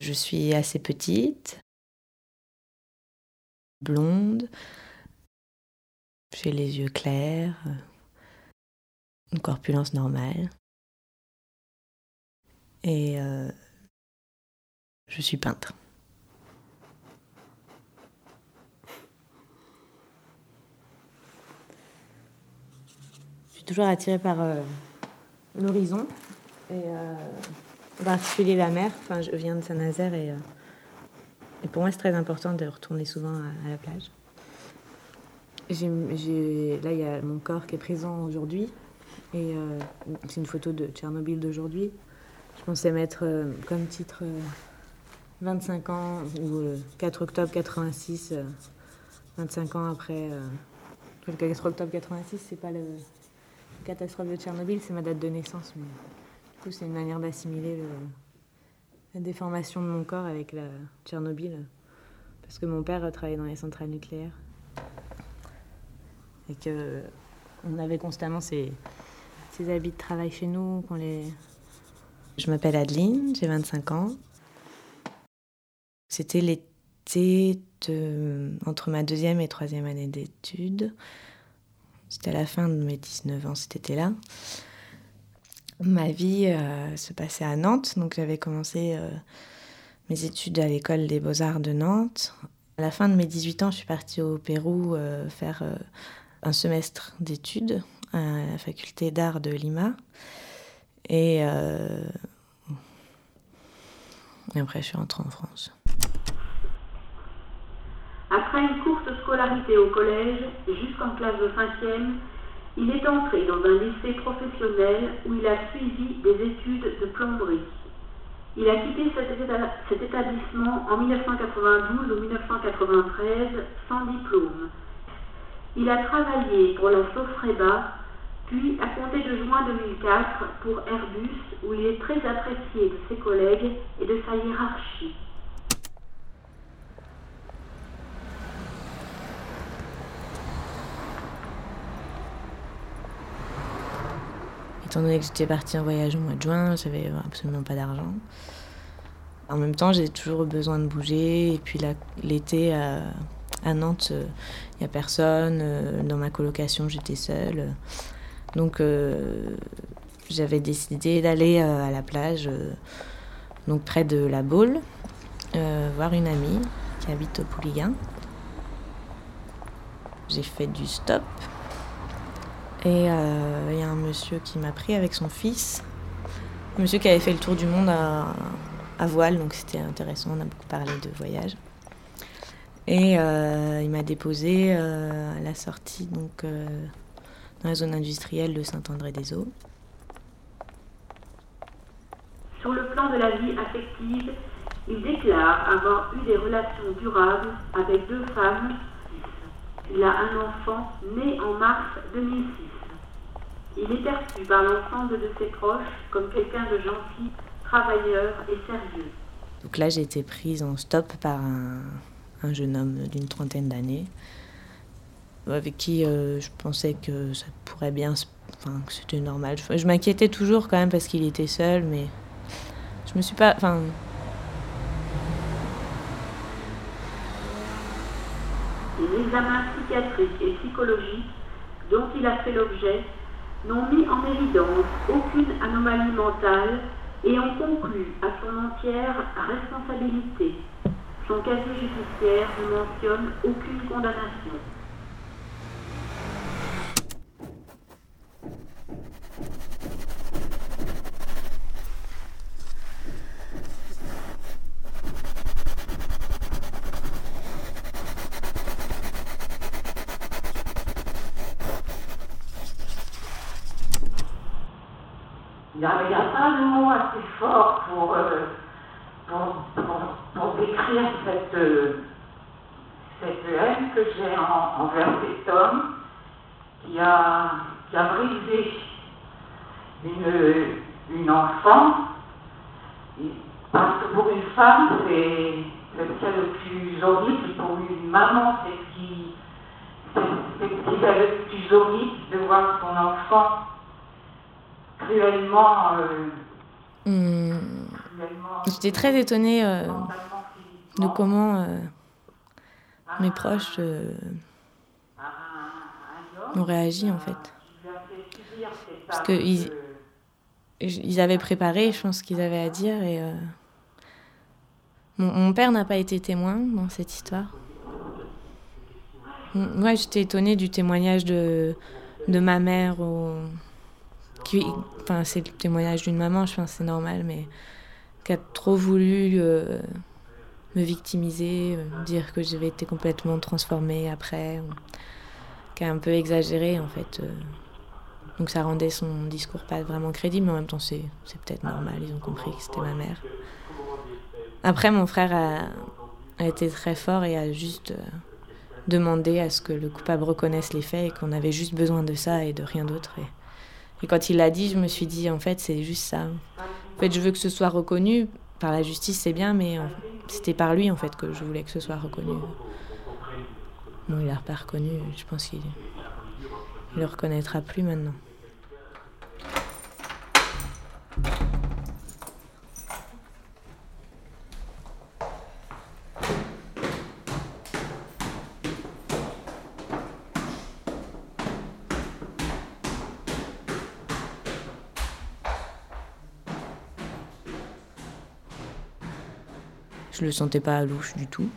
Je suis assez petite, blonde, j'ai les yeux clairs, une corpulence normale. Et euh, je suis peintre. Je suis toujours attirée par euh, l'horizon et euh, en particulier la mer. Enfin, je viens de Saint-Nazaire et, euh, et, pour moi c'est très important de retourner souvent à, la plage. là, il y a mon corps qui est présent aujourd'hui et euh, c'est une photo de Tchernobyl d'aujourd'hui. Je pensais mettre comme titre 25 ans ou 4 octobre 86, 25 ans après. le 4 octobre 86, c'est pas le catastrophe de Tchernobyl, c'est ma date de naissance. C'est une manière d'assimiler la déformation de mon corps avec la Tchernobyl. Parce que mon père travaillait dans les centrales nucléaires. Et que on avait constamment ces, ces habits de travail chez nous. Qu'on les... Je m'appelle Adeline, j'ai 25 ans. C'était l'été entre ma deuxième et troisième année d'études. C'était à la fin de mes 19 ans cet été-là. Ma vie euh, se passait à Nantes, donc j'avais commencé euh, mes études à l'école des beaux-arts de Nantes. À la fin de mes 18 ans, je suis partie au Pérou euh, faire un semestre d'études à la faculté d'art de Lima. Et, et après, je suis rentrée en France. Après une courte scolarité au collège, jusqu'en classe de 5e, il est entré dans un lycée professionnel où il a suivi des études de plomberie. Il a quitté cet, établissement en 1992 ou 1993 sans diplôme. Il a travaillé pour la Sofreba, puis à compter de juin 2004 pour Airbus, où il est très apprécié de ses collègues et de sa hiérarchie. Étant donné que j'étais partie en voyage au mois de juin, j'avais absolument pas d'argent. En même temps, j'ai toujours besoin de bouger. Et puis l'été à, Nantes, il euh, n'y a personne. Euh, dans ma colocation, j'étais seule. Donc euh, j'avais décidé d'aller à la plage, donc près de la Baule, voir une amie qui habite au Pouliguen. J'ai fait du stop et euh, il y a un monsieur qui m'a pris avec son fils. Un monsieur qui avait fait le tour du monde à, voile, donc c'était intéressant, on a beaucoup parlé de voyage. Et euh, il m'a déposé euh, à la sortie donc, dans la zone industrielle de Saint-André-des-Eaux. Sur le plan de la vie affective, il déclare avoir eu des relations durables avec deux femmes. Il a un enfant né en mars 2006. Il est perçu par l'ensemble de ses proches comme quelqu'un de gentil, travailleur et sérieux. Donc là, j'ai été prise en stop par un, jeune homme d'une trentaine d'années, avec qui euh, je pensais que ça pourrait bien, enfin, que c'était normal. Je, m'inquiétais toujours quand même parce qu'il était seul, mais je me suis pas, enfin. Les examens psychiatriques et psychologiques dont il a fait l'objet n'ont mis en évidence aucune anomalie mentale et ont conclu à son entière responsabilité. Son casier judiciaire ne mentionne aucune condamnation. Il n'y a, pas de mot assez fort euh, pour, pour, décrire cette, cette haine que j'ai envers cet homme qui a, qui a brisé une, une enfant. Parce que pour une femme, c'est le le plus horrible. Pour une maman, c'est ce qui, c'est le plus horrible de voir son enfant Euh, hmm, J'étais très étonnée euh, de comment euh, mes proches euh, ont réagi en fait. Parce qu'ils ils avaient préparé, je pense qu'ils avaient à dire. Et mon, mon, père n'a pas été témoin dans cette histoire. Moi, j'étais étonnée du témoignage de, de ma mère. Qui, c'est le témoignage d'une maman, je pense c'est normal, mais qui a trop voulu euh, me victimiser, euh, dire que j'avais été complètement transformée après, qui a un peu exagéré en fait. Euh. Donc ça rendait son discours pas vraiment crédible, mais en même temps c'est, c'est peut-être normal, ils ont compris que c'était ma mère. Après, mon frère a, été très fort et a juste demandé à ce que le coupable reconnaisse les faits et qu'on avait juste besoin de ça et de rien d'autre. Et quand il l'a dit, je me suis dit, en fait, c'est juste ça. En fait, je veux que ce soit reconnu par la justice, c'est bien, mais c'était par lui, en fait, que je voulais que ce soit reconnu. Bon, il l'a pas reconnu, je pense qu'il ne le reconnaîtra plus maintenant. Je le sentais pas louche du tout.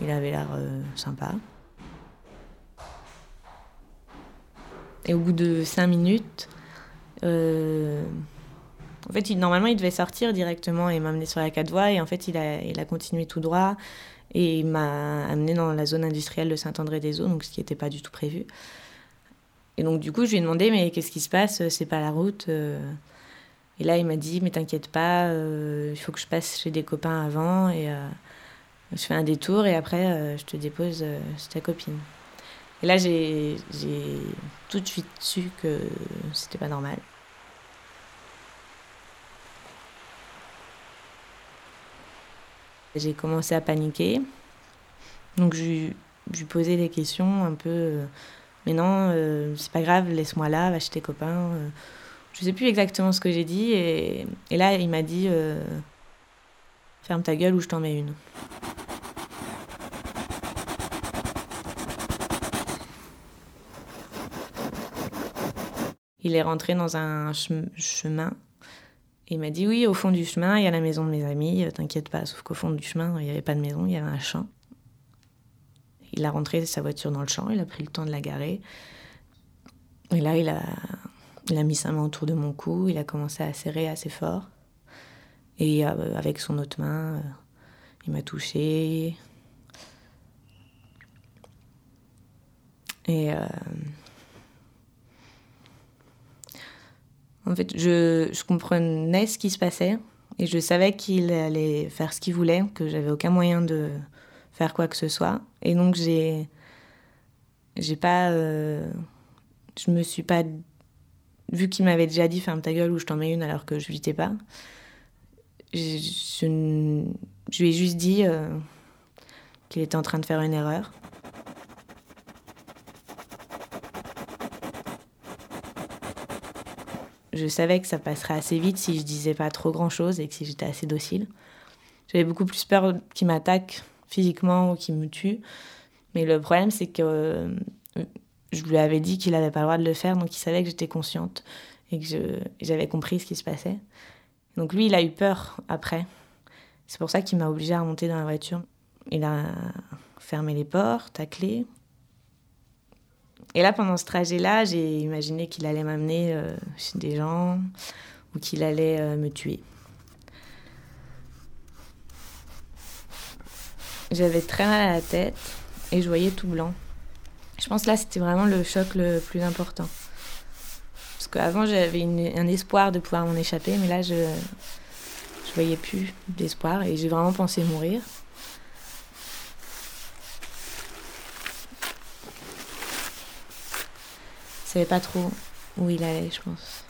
Il avait l'air euh, sympa. Et au bout de cinq minutes, euh, en fait, normalement, il devait sortir directement et m'amener sur la quatre voies. Et en fait, il a, continué tout droit et m'a amené dans la zone industrielle de Saint-André-des-Eaux, donc ce qui n'était pas du tout prévu. Et donc, du coup, je lui ai demandé, mais qu'est-ce qui se passe? C'est pas la route euh. Et là, il m'a dit, mais t'inquiète pas, euh, il faut que je passe chez des copains avant et euh, je fais un détour et après, euh, je te dépose chez ta copine. Et là, j'ai tout de suite su que c'était pas normal. J'ai commencé à paniquer. Donc, je lui posais des questions un peu. mais non, c'est pas grave, laisse-moi là, va chez tes copains. Je sais plus exactement ce que j'ai dit. Et, et, là, il m'a dit euh, Ferme ta gueule ou je t'en mets une. Il est rentré dans un chemin. Et il m'a dit Oui, au fond du chemin, il y a la maison de mes amis, t'inquiète pas. Sauf qu'au fond du chemin, il n'y avait pas de maison, il y avait un champ. Il a rentré sa voiture dans le champ, il a pris le temps de la garer. Et là, il a il a mis sa main autour de mon cou, il a commencé à serrer assez fort. Et euh, avec son autre main, euh, il m'a touché. Et euh, en fait, je, je, comprenais ce qui se passait et je savais qu'il allait faire ce qu'il voulait, que j'avais aucun moyen de faire quoi que ce soit. Et donc j'ai, j'ai pas, je me suis pas vu qu'il m'avait déjà dit ferme ta gueule ou je t'en mets une alors que je lui pas, je, lui ai juste dit euh, qu'il était en train de faire une erreur. Je savais que ça passerait assez vite si je disais pas trop grand chose et que si j'étais assez docile. J'avais beaucoup plus peur qu'il m'attaque physiquement ou qu'il me tue. Mais le problème, c'est que je lui avais dit qu'il n'avait pas le droit de le faire, donc il savait que j'étais consciente et que j'avais compris ce qui se passait. Donc lui, il a eu peur après. C'est pour ça qu'il m'a obligée à remonter dans la voiture. Il a fermé les portes à clé. Et là, pendant ce trajet-là, j'ai imaginé qu'il allait m'amener euh, chez des gens ou qu'il allait euh, me tuer. J'avais très mal à la tête et je voyais tout blanc. Je pense là, c'était vraiment le choc le plus important. Parce qu'avant, j'avais un espoir de pouvoir m'en échapper, mais là, je ne voyais plus d'espoir et j'ai vraiment pensé mourir. Je savais pas trop où il allait, je pense.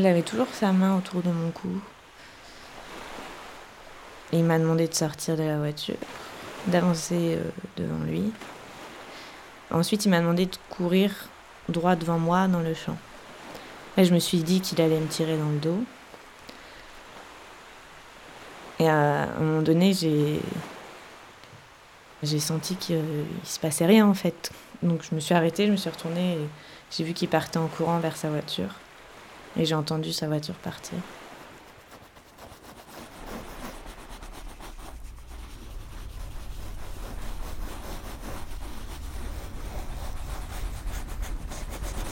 Il avait toujours sa main autour de mon cou. Il m'a demandé de sortir de la voiture, d'avancer euh, devant lui. Ensuite, il m'a demandé de courir droit devant moi dans le champ. Et je me suis dit qu'il allait me tirer dans le dos. Et à un moment donné, j'ai j'ai senti qu'il se passait rien en fait. Donc je me suis arrêtée, je me suis retournée et j'ai vu qu'il partait en courant vers sa voiture. Et j'ai entendu sa voiture partir.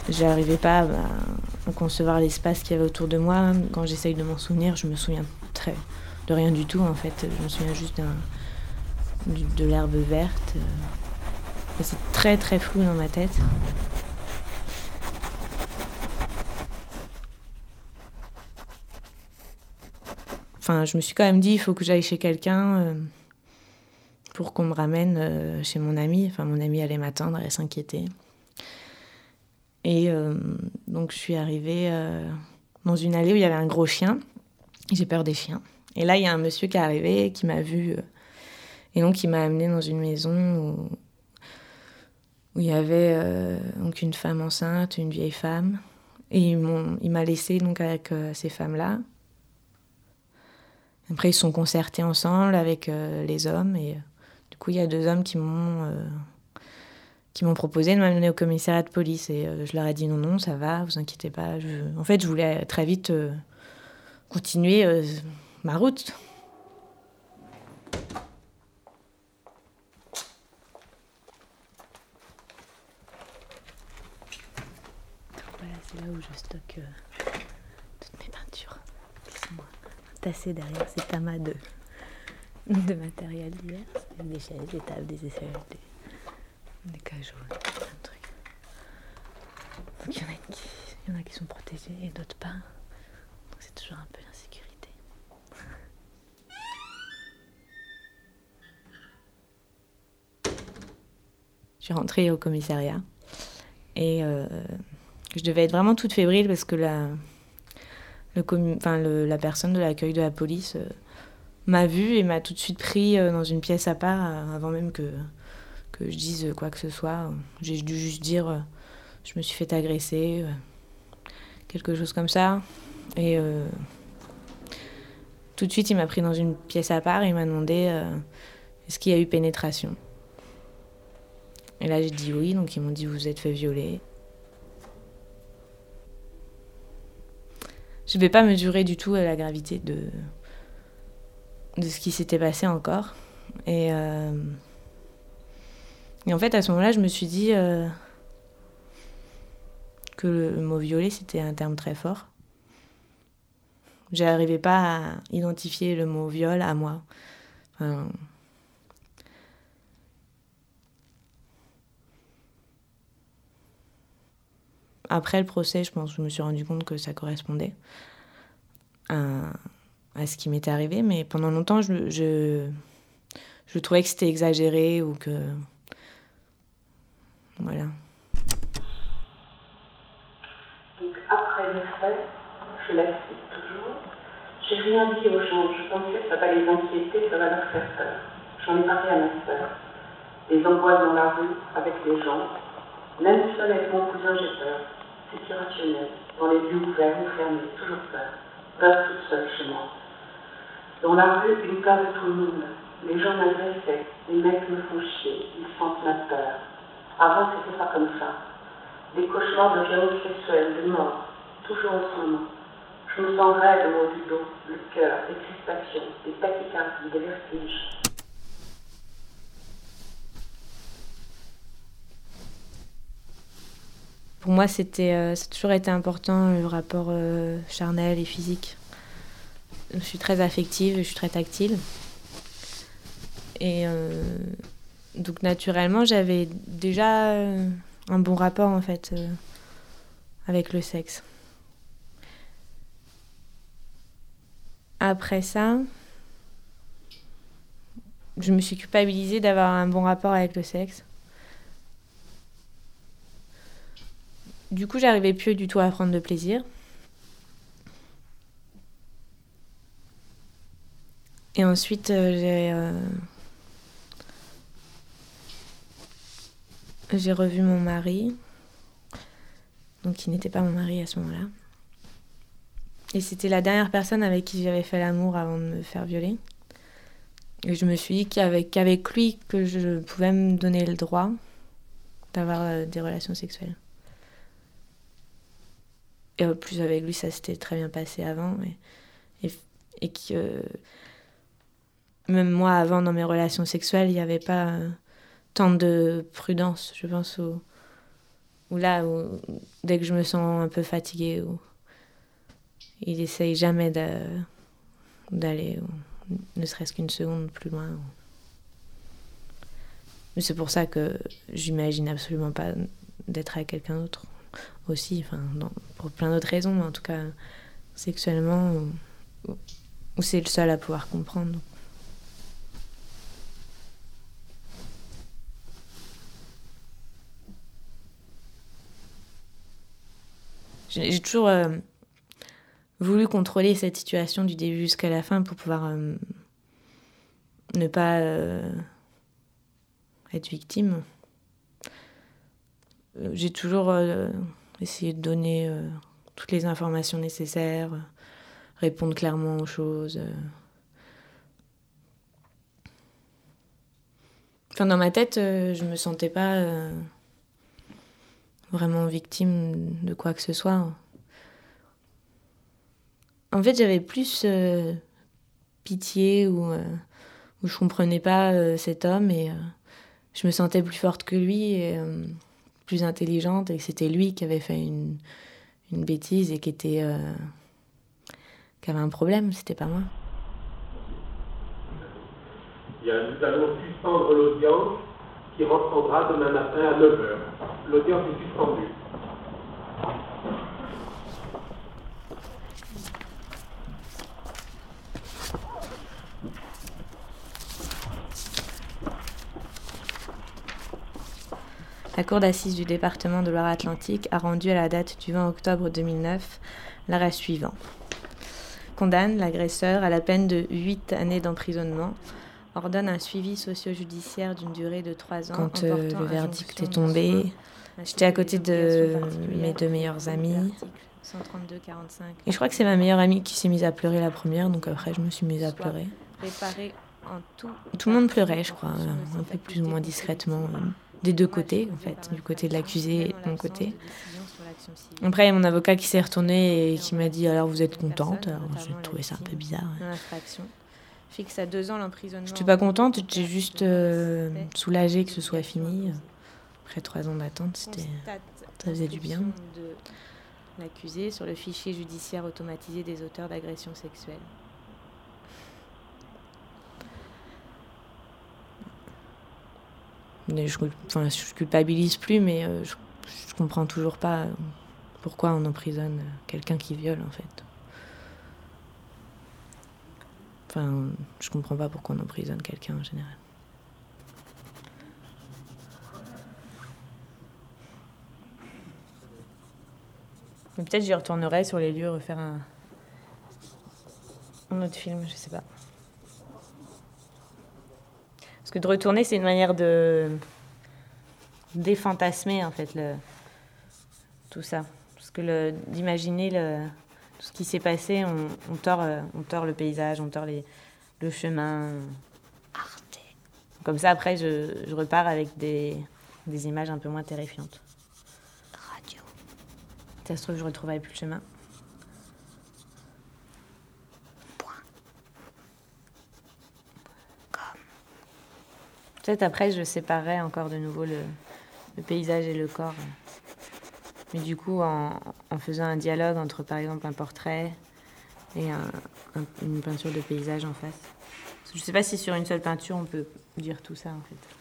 J'arrivais pas à concevoir l'espace qu'il y avait autour de moi. Quand j'essaye de m'en souvenir, je me souviens très de rien du tout en fait. Je me souviens juste de l'herbe verte. C'est très très flou dans ma tête. Enfin, je me suis quand même dit, il faut que j'aille chez quelqu'un euh, pour qu'on me ramène euh, chez mon ami. Enfin, mon ami allait m'attendre et s'inquiéter. Et euh, donc, je suis arrivée dans une allée où il y avait un gros chien. J'ai peur des chiens. Et là, il y a un monsieur qui est arrivé, qui m'a vu. et donc, il m'a amené dans une maison où, où il y avait donc une femme enceinte, une vieille femme. Et il m'a laissé donc avec ces femmes-là. Après, ils sont concertés ensemble avec euh, les hommes. Et euh, du coup, il y a deux hommes qui m'ont euh, qui m'ont proposé de m'amener au commissariat de police. Et je leur ai dit non, non, ça va, vous inquiétez pas. En fait, je voulais très vite continuer ma route. Voilà, c'est là où je stocke toutes mes peintures derrière ces amas de, de matériel divers. Des chaises, des tables, des aisselles, des, des plein de trucs. Donc il y, en a qui, il y en a qui sont protégés et d'autres pas. Donc c'est toujours un peu l'insécurité. Je suis rentrée au commissariat et euh, je devais être vraiment toute fébrile parce que la, la personne de l'accueil de la police euh, m'a vue et m'a tout de suite pris euh, dans une pièce à part euh, avant même que, que je dise quoi que ce soit. J'ai dû juste dire je me suis fait agresser, quelque chose comme ça. Et tout de suite, il m'a pris dans une pièce à part et il m'a demandé est-ce qu'il y a eu pénétration? Et là, j'ai dit oui, donc ils m'ont dit vous êtes fait violer. Je ne vais pas mesurer du tout la gravité de, de ce qui s'était passé encore. Et, euh, en fait, à ce moment-là, je me suis dit euh, que le mot violer, c'était un terme très fort. J'arrivais pas à identifier le mot viol à moi. Après le procès, je pense, je me suis rendu compte que ça correspondait à, ce qui m'était arrivé, mais pendant longtemps, je, je, trouvais que c'était exagéré ou que. Voilà. Donc, après les faits, je la cite toujours, j'ai rien dit aux gens, je pensais que ça va les inquiéter, ça va leur faire peur. J'en ai parlé à ma soeur. Les angoisses dans la rue, avec les gens. Même seul avec mon cousin, j'ai peur c'est irrationnel. Dans les lieux ouverts ou fermés, toujours peur. Peur toute seule chez moi. Dans la rue, une peur de tout le monde. Les gens m'agressaient, les mecs me font chier, ils sentent ma peur. Avant, c'était pas comme ça. Des cauchemars de violences sexuelles, de mort, toujours en ce moment. Je me sens raide au haut du dos, le cœur, des crispations, des tachycardies, des vertiges. Pour moi, c'était, euh, ça a toujours été important le rapport euh, charnel et physique. Je suis très affective, je suis très tactile. Et euh, donc naturellement, j'avais déjà un bon rapport en fait avec le sexe. Après ça, je me suis culpabilisée d'avoir un bon rapport avec le sexe. Du coup, j'arrivais plus du tout à prendre de plaisir. Et ensuite, euh, j'ai. euh, J'ai revu mon mari, donc qui n'était pas mon mari à ce moment-là. Et c'était la dernière personne avec qui j'avais fait l'amour avant de me faire violer. Et je me suis dit qu'avec qu'avec lui, que je pouvais me donner le droit d'avoir euh, des relations sexuelles. Et en plus, avec lui, ça s'était très bien passé avant. Et, et, que euh, même moi, avant, dans mes relations sexuelles, il n'y avait pas euh, tant de prudence, je pense, où là, où, dès que je me sens un peu fatiguée, il essaye jamais d'a- d'aller ou ne serait-ce qu'une seconde plus loin. Mais c'est pour ça que j'imagine absolument pas d'être avec quelqu'un d'autre aussi, enfin, pour plein d'autres raisons, mais en tout cas, sexuellement, où c'est le seul à pouvoir comprendre. J'ai j'ai toujours euh, voulu contrôler cette situation du début jusqu'à la fin pour pouvoir euh, ne pas euh, être victime. Euh, J'ai toujours euh, essayé de donner euh, toutes les informations nécessaires, répondre clairement aux choses. Enfin, dans ma tête, je me sentais pas vraiment victime de quoi que ce soit. En fait, j'avais plus pitié ou, euh, ou je comprenais pas cet homme et je me sentais plus forte que lui plus intelligente et que c'était lui qui avait fait une, une bêtise et qui était euh, qui avait un problème, c'était pas moi. Nous allons suspendre l'audience qui reprendra demain matin à 9h. L'audience est suspendue. La Cour d'assises du département de Loire-Atlantique a rendu à la date du 20 octobre 2009 l'arrêt suivant. Condamne l'agresseur à la peine de 8 années d'emprisonnement, ordonne un suivi socio-judiciaire d'une durée de 3 ans. Quand euh, le verdict est tombé, j'étais à côté de mes deux meilleures amies. Et je crois que c'est ma meilleure amie qui s'est mise à pleurer la première, donc après je me suis mise à pleurer. Tout le monde pleurait, je crois, un peu plus ou moins discrètement, des deux côtés en fait, du côté de l'accusé et de mon côté. Après, il y a mon avocat qui s'est retourné et qui m'a dit alors vous êtes contente? Alors j'ai trouvé ça un peu bizarre. Fixe à deux ans l'emprisonnement. J'étais pas contente, j'étais juste euh, soulagée que ce soit fini. Après trois ans d'attente, c'était. ça faisait du bien. L'accusé sur le fichier judiciaire automatisé des auteurs d'agressions sexuelles. Je, enfin, je culpabilise plus, mais euh, je, je comprends toujours pas pourquoi on emprisonne quelqu'un qui viole en fait. Enfin, je comprends pas pourquoi on emprisonne quelqu'un en général. Peut-être j'y retournerai sur les lieux, refaire un, un autre film, je sais pas. Parce que de retourner, c'est une manière de défantasmer en fait le, tout ça. Parce que le- d'imaginer le, tout ce qui s'est passé, on, on tord, euh, on tord le paysage, on tord les, le chemin. Comme ça, après, je, je repars avec des, des images un peu moins terrifiantes. Radio. Ça se trouve, je retrouverai plus le chemin. Peut-être après, je séparerai encore de nouveau le, paysage et le corps. Mais du coup, en, faisant un dialogue entre, par exemple, un portrait et un- un- une peinture de paysage en face. Je ne sais pas si sur une seule peinture, on peut dire tout ça, en fait.